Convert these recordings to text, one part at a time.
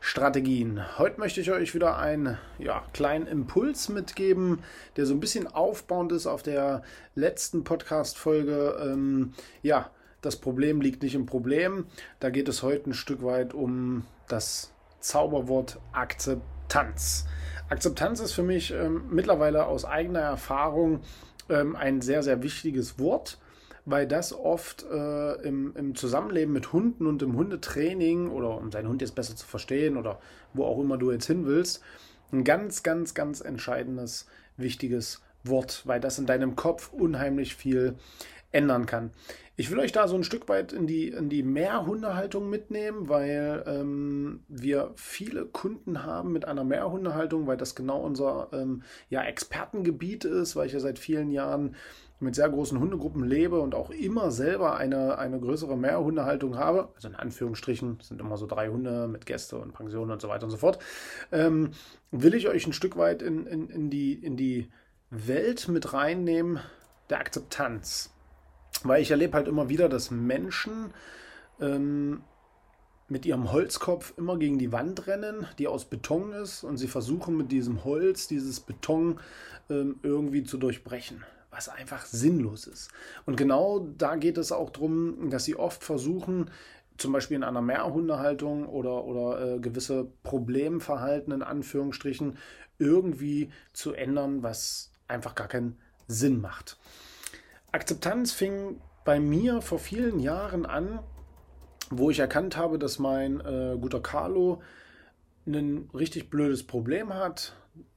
Strategien. Heute möchte ich euch wieder einen ja, kleinen Impuls mitgeben, der so ein bisschen aufbauend ist auf der letzten Podcast-Folge. Ähm, ja, das Problem liegt nicht im Problem. Da geht es heute ein Stück weit um das Zauberwort Akzeptanz. Akzeptanz ist für mich ähm, mittlerweile aus eigener Erfahrung ähm, ein sehr, sehr wichtiges Wort weil das oft äh, im, im, Zusammenleben mit Hunden und im Hundetraining oder um seinen Hund jetzt besser zu verstehen oder wo auch immer du jetzt hin willst, ein ganz, ganz, ganz entscheidendes, wichtiges Wort, weil das in deinem Kopf unheimlich viel ändern kann. Ich will euch da so ein Stück weit in die, in die Mehrhundehaltung mitnehmen, weil ähm, wir viele Kunden haben mit einer Mehrhundehaltung, weil das genau unser ähm, ja, Expertengebiet ist, weil ich ja seit vielen Jahren mit sehr großen Hundegruppen lebe und auch immer selber eine, eine größere Mehrhundehaltung habe, also in Anführungsstrichen sind immer so drei Hunde mit Gäste und Pensionen und so weiter und so fort, ähm, will ich euch ein Stück weit in, in, in, die, in die Welt mit reinnehmen der Akzeptanz. Weil ich erlebe halt immer wieder, dass Menschen ähm, mit ihrem Holzkopf immer gegen die Wand rennen, die aus Beton ist, und sie versuchen mit diesem Holz, dieses Beton ähm, irgendwie zu durchbrechen was einfach sinnlos ist. Und genau da geht es auch darum, dass sie oft versuchen, zum Beispiel in einer Mehrhundehaltung oder, oder äh, gewisse Problemverhalten in Anführungsstrichen irgendwie zu ändern, was einfach gar keinen Sinn macht. Akzeptanz fing bei mir vor vielen Jahren an, wo ich erkannt habe, dass mein äh, guter Carlo ein richtig blödes Problem hat,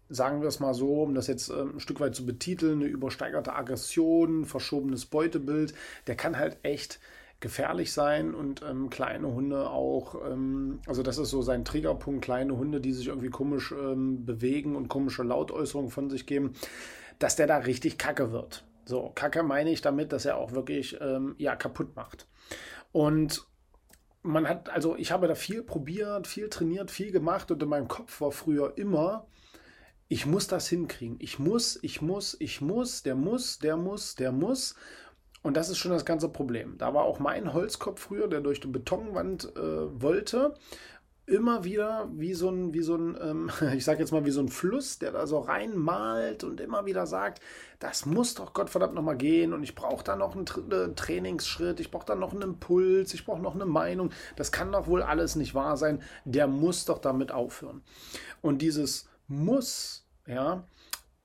sagen wir es mal so, um das jetzt ähm, ein Stück weit zu betiteln, eine übersteigerte Aggression, verschobenes Beutebild, der kann halt echt gefährlich sein und ähm, kleine Hunde auch, ähm, also das ist so sein Triggerpunkt, kleine Hunde, die sich irgendwie komisch ähm, bewegen und komische Lautäußerungen von sich geben, dass der da richtig kacke wird. So, kacke meine ich damit, dass er auch wirklich ähm, ja, kaputt macht. Und man hat, also ich habe da viel probiert, viel trainiert, viel gemacht und in meinem Kopf war früher immer, ich muss das hinkriegen. Ich muss, ich muss, ich muss, der muss, der muss, der muss. Und das ist schon das ganze Problem. Da war auch mein Holzkopf früher, der durch die Betonwand äh, wollte, immer wieder wie so ein, wie so ein, ähm, ich sag jetzt mal wie so ein Fluss, der da so reinmalt und immer wieder sagt, das muss doch Gottverdammt nochmal gehen und ich brauche da noch einen Tra äh, Trainingsschritt, ich brauche da noch einen Impuls, ich brauche noch eine Meinung. Das kann doch wohl alles nicht wahr sein. Der muss doch damit aufhören. Und dieses muss, ja,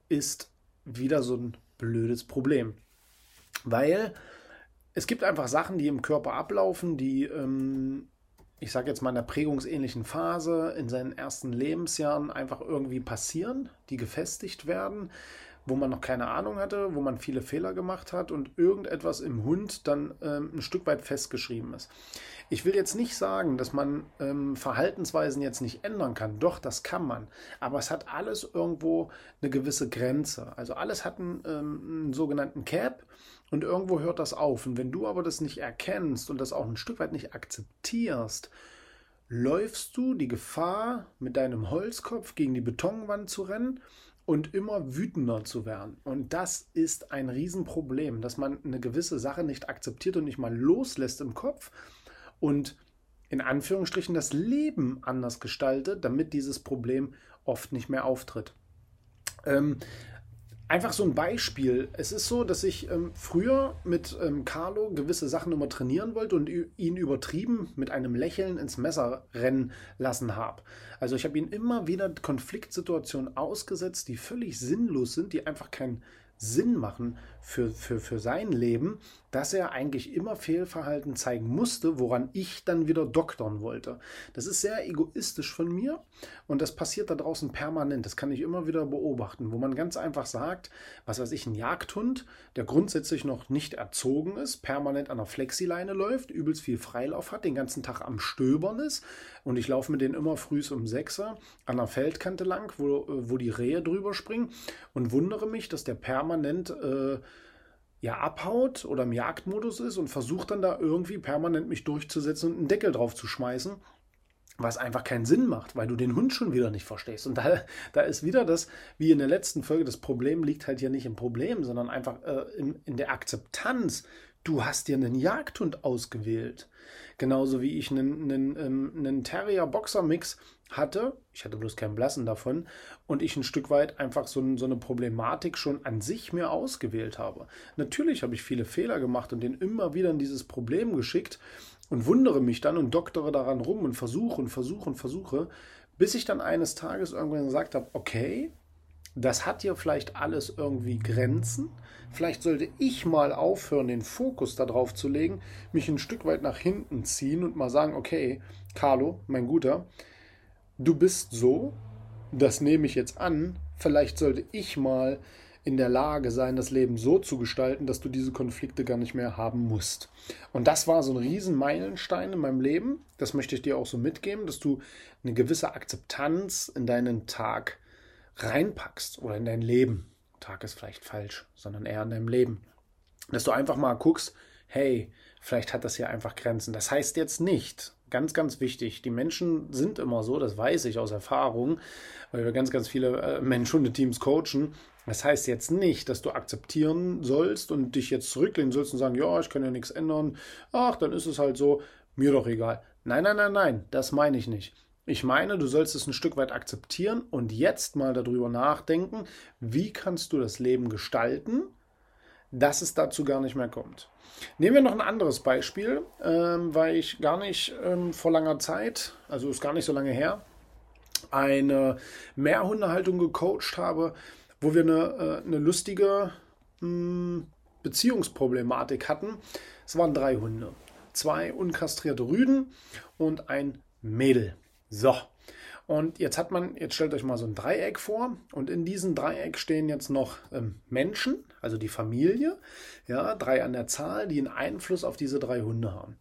ist wieder so ein blödes Problem. Weil es gibt einfach Sachen, die im Körper ablaufen, die, ähm, ich sage jetzt mal in der prägungsähnlichen Phase, in seinen ersten Lebensjahren einfach irgendwie passieren, die gefestigt werden, wo man noch keine Ahnung hatte, wo man viele Fehler gemacht hat und irgendetwas im Hund dann ähm, ein Stück weit festgeschrieben ist. Ich will jetzt nicht sagen, dass man ähm, Verhaltensweisen jetzt nicht ändern kann. Doch, das kann man. Aber es hat alles irgendwo eine gewisse Grenze. Also alles hat einen, ähm, einen sogenannten Cap und irgendwo hört das auf. Und wenn du aber das nicht erkennst und das auch ein Stück weit nicht akzeptierst, läufst du die Gefahr, mit deinem Holzkopf gegen die Betonwand zu rennen und immer wütender zu werden. Und das ist ein Riesenproblem, dass man eine gewisse Sache nicht akzeptiert und nicht mal loslässt im Kopf und in Anführungsstrichen das Leben anders gestaltet, damit dieses Problem oft nicht mehr auftritt. Ähm, einfach so ein Beispiel. Es ist so, dass ich ähm, früher mit ähm, Carlo gewisse Sachen immer trainieren wollte und ihn übertrieben mit einem Lächeln ins Messer rennen lassen habe. Also ich habe ihn immer wieder Konfliktsituationen ausgesetzt, die völlig sinnlos sind, die einfach keinen Sinn machen für, für, für sein Leben, dass er eigentlich immer Fehlverhalten zeigen musste, woran ich dann wieder doktern wollte. Das ist sehr egoistisch von mir und das passiert da draußen permanent. Das kann ich immer wieder beobachten, wo man ganz einfach sagt, was weiß ich, ein Jagdhund, der grundsätzlich noch nicht erzogen ist, permanent an der Flexileine läuft, übelst viel Freilauf hat, den ganzen Tag am Stöbern ist und ich laufe mit denen immer früh um 6 Uhr an der Feldkante lang, wo, wo die Rehe drüber springen und wundere mich, dass der permanent äh, ja abhaut oder im Jagdmodus ist und versucht dann da irgendwie permanent mich durchzusetzen und einen Deckel drauf zu schmeißen, was einfach keinen Sinn macht, weil du den Hund schon wieder nicht verstehst. Und da, da ist wieder das, wie in der letzten Folge, das Problem liegt halt hier nicht im Problem, sondern einfach äh, in, in der Akzeptanz. Du hast dir einen Jagdhund ausgewählt. Genauso wie ich einen, einen, ähm, einen Terrier-Boxer-Mix hatte, ich hatte bloß keinen Blassen davon, und ich ein Stück weit einfach so, so, eine Problematik schon an sich mir ausgewählt habe. Natürlich habe ich viele Fehler gemacht und den immer wieder in dieses Problem geschickt und wundere mich dann und doktere daran rum und versuche und versuche und versuche, bis ich dann eines Tages irgendwann gesagt habe, okay, das hat ja vielleicht alles irgendwie Grenzen. Vielleicht sollte ich mal aufhören, den Fokus darauf zu legen, mich ein Stück weit nach hinten ziehen und mal sagen, okay, Carlo, mein Guter, du bist so, das nehme ich jetzt an, vielleicht sollte ich mal in der Lage sein, das Leben so zu gestalten, dass du diese Konflikte gar nicht mehr haben musst. Und das war so ein riesen Meilenstein in meinem Leben. Das möchte ich dir auch so mitgeben, dass du eine gewisse Akzeptanz in deinen Tag reinpackst oder in dein Leben. Tag ist vielleicht falsch, sondern eher in deinem Leben. Dass du einfach mal guckst, hey, vielleicht hat das hier einfach Grenzen. Das heißt jetzt nicht, ganz, ganz wichtig. Die Menschen sind immer so, das weiß ich aus Erfahrung, weil wir ganz, ganz viele äh, Mensch-Hunde-Teams coachen. Das heißt jetzt nicht, dass du akzeptieren sollst und dich jetzt zurücklehnen sollst und sagen, ja, ich kann ja nichts ändern. Ach, dann ist es halt so, mir doch egal. Nein, nein, nein, nein, das meine ich nicht. Ich meine, du sollst es ein Stück weit akzeptieren und jetzt mal darüber nachdenken, wie kannst du das Leben gestalten, dass es dazu gar nicht mehr kommt. Nehmen wir noch ein anderes Beispiel, ähm, weil ich gar nicht ähm, vor langer Zeit, also ist gar nicht so lange her, eine Mehrhundehaltung gecoacht habe, wo wir eine, äh, eine lustige mh, hm, Beziehungsproblematik hatten. Es waren drei Hunde. Zwei unkastrierte Rüden und ein Mädel. So. Und jetzt hat man, jetzt stellt euch mal so ein Dreieck vor und in diesem Dreieck stehen jetzt noch ähm, Menschen, also die Familie, ja, drei an der Zahl, die einen Einfluss auf diese drei Hunde haben.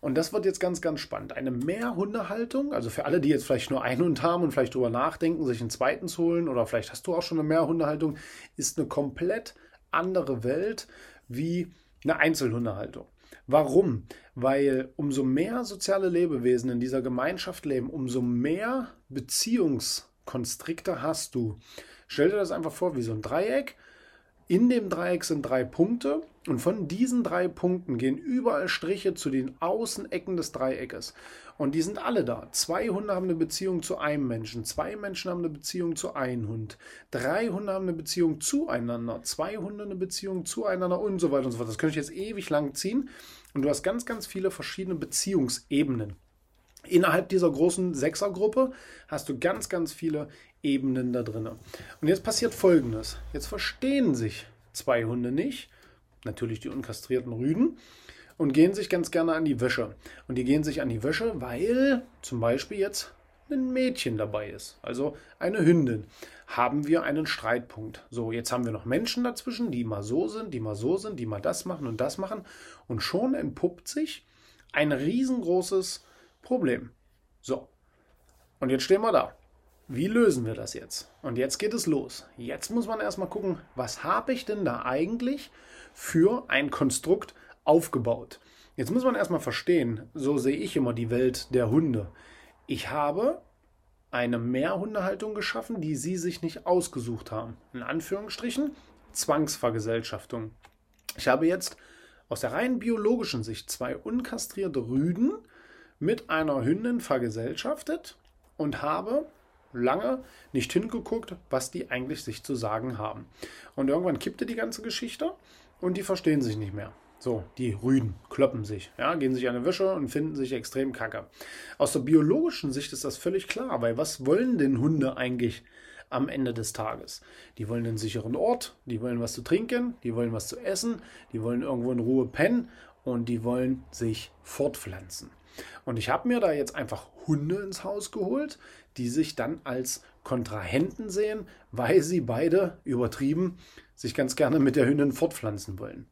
Und das wird jetzt ganz, ganz spannend. Eine Mehrhundehaltung, also für alle, die jetzt vielleicht nur einen Hund haben und vielleicht drüber nachdenken, sich einen zweiten zu holen oder vielleicht hast du auch schon eine Mehrhundehaltung, ist eine komplett andere Welt wie eine Einzelhundehaltung. Warum? Weil umso mehr soziale Lebewesen in dieser Gemeinschaft leben, umso mehr Beziehungskonstrikte hast du. Stell dir das einfach vor wie so ein Dreieck. In dem Dreieck sind drei Punkte und von diesen drei Punkten gehen überall Striche zu den Außenecken des Dreieckes. Und die sind alle da. Zwei Hunde haben eine Beziehung zu einem Menschen, zwei Menschen haben eine Beziehung zu einem Hund, drei Hunde haben eine Beziehung zueinander, zwei Hunde eine Beziehung zueinander und so weiter und so fort. Das könnte ich jetzt ewig lang ziehen. Und du hast ganz, ganz viele verschiedene Beziehungsebenen. Innerhalb dieser großen Sechsergruppe hast du ganz, ganz viele Ebenen da drin. Und jetzt passiert Folgendes. Jetzt verstehen sich zwei Hunde nicht, natürlich die unkastrierten Rüden, und gehen sich ganz gerne an die Wäsche. Und die gehen sich an die Wäsche, weil zum Beispiel jetzt ein Mädchen dabei ist, also eine Hündin, haben wir einen Streitpunkt. So, jetzt haben wir noch Menschen dazwischen, die mal so sind, die mal so sind, die mal das machen und das machen. Und schon entpuppt sich ein riesengroßes Problem. So, und jetzt stehen wir da. Wie lösen wir das jetzt? Und jetzt geht es los. Jetzt muss man erstmal gucken, was habe ich denn da eigentlich für ein Konstrukt aufgebaut? Jetzt muss man erstmal verstehen, so sehe ich immer die Welt der Hunde. Ich habe eine Mehrhundehaltung geschaffen, die sie sich nicht ausgesucht haben. In Anführungsstrichen Zwangsvergesellschaftung. Ich habe jetzt aus der rein biologischen Sicht zwei unkastrierte Rüden mit einer Hündin vergesellschaftet und habe lange nicht hingeguckt, was die eigentlich sich zu sagen haben. Und irgendwann kippte die ganze Geschichte und die verstehen sich nicht mehr. So, die Rüden kloppen sich, ja, gehen sich an die Wäsche und finden sich extrem kacke. Aus der biologischen Sicht ist das völlig klar, weil was wollen denn Hunde eigentlich am Ende des Tages. Die wollen einen sicheren Ort, die wollen was zu trinken, die wollen was zu essen, die wollen irgendwo in Ruhe pennen und die wollen sich fortpflanzen. Und ich habe mir da jetzt einfach Hunde ins Haus geholt, die sich dann als Kontrahenten sehen, weil sie beide übertrieben sich ganz gerne mit der Hündin fortpflanzen wollen.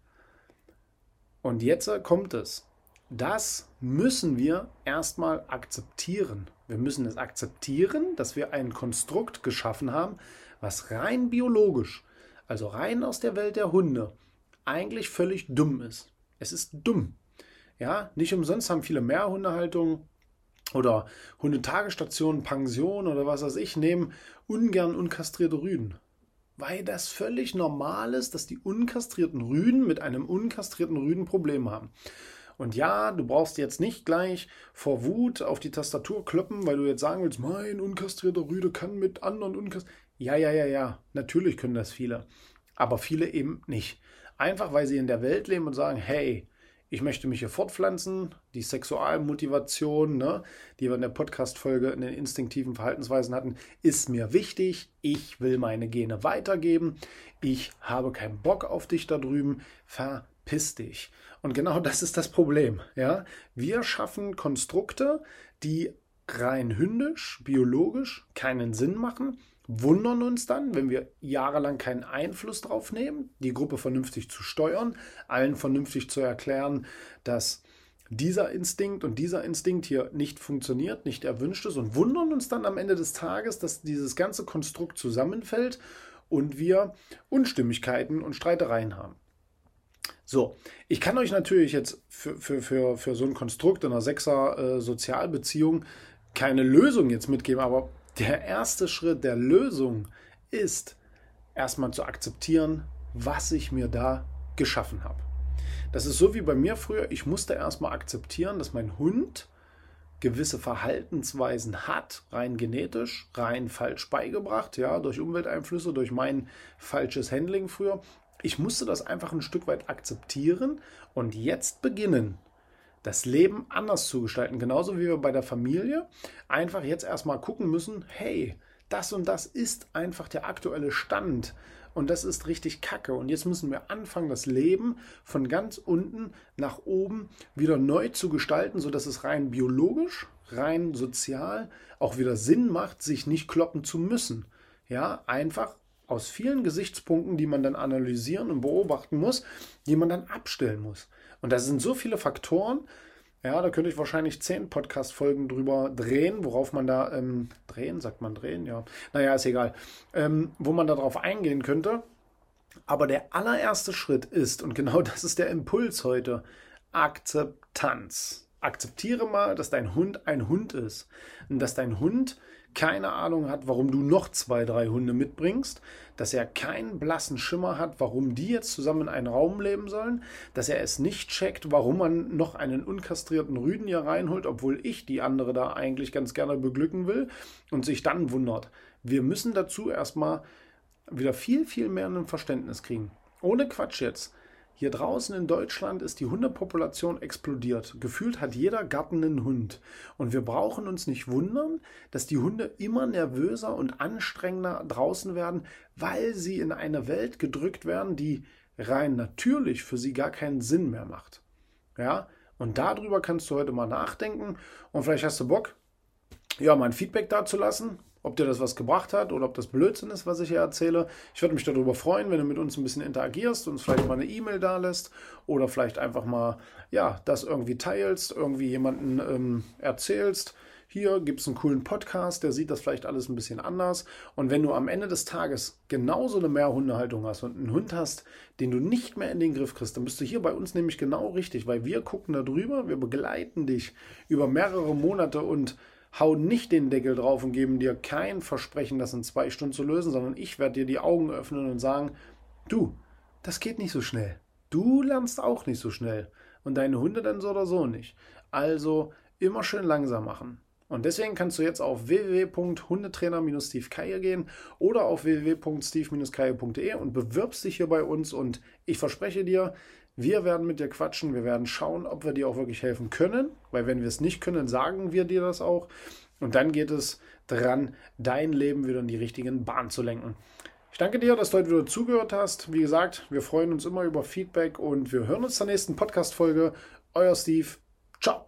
Und jetzt kommt es. Das müssen wir erstmal akzeptieren. Wir müssen es akzeptieren, dass wir ein Konstrukt geschaffen haben, was rein biologisch, also rein aus der Welt der Hunde, eigentlich völlig dumm ist. Es ist dumm. Ja, nicht umsonst haben viele Mehrhundehaltungen oder Hundetagesstationen, Pensionen oder was weiß ich, nehmen ungern unkastrierte Rüden. Weil das völlig normal ist, dass die unkastrierten Rüden mit einem unkastrierten Rüden Probleme haben. Und ja, du brauchst jetzt nicht gleich vor Wut auf die Tastatur kloppen, weil du jetzt sagen willst, mein unkastrierter Rüde kann mit anderen unkastrierten. Ja, ja, ja, ja, natürlich können das viele. Aber viele eben nicht. Einfach weil sie in der Welt leben und sagen, hey, ich möchte mich hier fortpflanzen, die Sexualmotivation, ne, die wir in der Podcast-Folge in den instinktiven Verhaltensweisen hatten, ist mir wichtig. Ich will meine Gene weitergeben. Ich habe keinen Bock auf dich da drüben. Verpiss dich. Und genau das ist das Problem. Ja? Wir schaffen Konstrukte, die rein hündisch, biologisch keinen Sinn machen, wundern uns dann, wenn wir jahrelang keinen Einfluss drauf nehmen, die Gruppe vernünftig zu steuern, allen vernünftig zu erklären, dass dieser Instinkt und dieser Instinkt hier nicht funktioniert, nicht erwünscht ist und wundern uns dann am Ende des Tages, dass dieses ganze Konstrukt zusammenfällt und wir Unstimmigkeiten und Streitereien haben. So, ich kann euch natürlich jetzt für, für, für, für so ein Konstrukt in einer Sechser äh, keine Lösung jetzt mitgeben, aber der erste Schritt der Lösung ist erstmal zu akzeptieren, was ich mir da geschaffen habe. Das ist so wie bei mir früher. Ich musste erstmal akzeptieren, dass mein Hund gewisse Verhaltensweisen hat, rein genetisch, rein falsch beigebracht, ja, durch Umwelteinflüsse, durch mein falsches Handling früher. Ich musste das einfach ein Stück weit akzeptieren und jetzt beginnen, das Leben anders zu gestalten. Genauso wie wir bei der Familie einfach jetzt erstmal gucken müssen, hey, das und das ist einfach der aktuelle Stand. Und das ist richtig kacke. Und jetzt müssen wir anfangen, das Leben von ganz unten nach oben wieder neu zu gestalten, sodass es rein biologisch, rein sozial auch wieder Sinn macht, sich nicht kloppen zu müssen. Ja, einfach aus vielen Gesichtspunkten, die man dann analysieren und beobachten muss, die man dann abstellen muss. Und da sind so viele Faktoren, ja, da könnte ich wahrscheinlich zehn Podcast-Folgen drüber drehen, worauf man da ähm, drehen, sagt man drehen, ja. Naja, ist egal. Ähm, wo man darauf eingehen könnte. Aber der allererste Schritt ist, und genau das ist der Impuls heute, Akzeptanz. Akzeptiere mal, dass dein Hund ein Hund ist. Und dass dein Hund keine Ahnung hat, warum du noch zwei, drei Hunde mitbringst, dass er keinen blassen Schimmer hat, warum die jetzt zusammen in einem Raum leben sollen, dass er es nicht checkt, warum man noch einen unkastrierten Rüden hier reinholt, obwohl ich die andere da eigentlich ganz gerne beglücken will und sich dann wundert. Wir müssen dazu erstmal wieder viel, viel mehr ein Verständnis kriegen. Ohne Quatsch jetzt. Hier draußen in Deutschland ist die Hundepopulation explodiert. Gefühlt hat jeder Garten einen Hund. Und wir brauchen uns nicht wundern, dass die Hunde immer nervöser und anstrengender draußen werden, weil sie in eine Welt gedrückt werden, die rein natürlich für sie gar keinen Sinn mehr macht. Ja, und darüber kannst du heute mal nachdenken und vielleicht hast du Bock, ja, mein Feedback dazulassen ob dir das was gebracht hat oder ob das Blödsinn ist, was ich hier erzähle. Ich würde mich darüber freuen, wenn du mit uns ein bisschen interagierst, uns vielleicht mal eine E-Mail da lässt oder vielleicht einfach mal, ja, das irgendwie teilst, irgendwie jemanden ähm, erzählst. Hier gibt es einen coolen Podcast, der sieht das vielleicht alles ein bisschen anders. Und wenn du am Ende des Tages genauso eine Mehrhundehaltung hast und einen Hund hast, den du nicht mehr in den Griff kriegst, dann bist du hier bei uns nämlich genau richtig, weil wir gucken da drüber, wir begleiten dich über mehrere Monate und hauen nicht den Deckel drauf und geben dir kein Versprechen, das in zwei Stunden zu lösen, sondern ich werde dir die Augen öffnen und sagen, du, das geht nicht so schnell. Du lernst auch nicht so schnell. Und deine Hunde dann so oder so nicht. Also immer schön langsam machen. Und deswegen kannst du jetzt auf www.hundetrainer-steve gehen oder auf www.steve-keier.de und bewirbst dich hier bei uns. Und ich verspreche dir, wir werden mit dir quatschen, wir werden schauen, ob wir dir auch wirklich helfen können, weil wenn wir es nicht können, sagen wir dir das auch. Und dann geht es daran, dein Leben wieder in die richtigen Bahnen zu lenken. Ich danke dir, dass du heute wieder zugehört hast. Wie gesagt, wir freuen uns immer über Feedback und wir hören uns zur nächsten Podcast-Folge. Euer Steve. Ciao.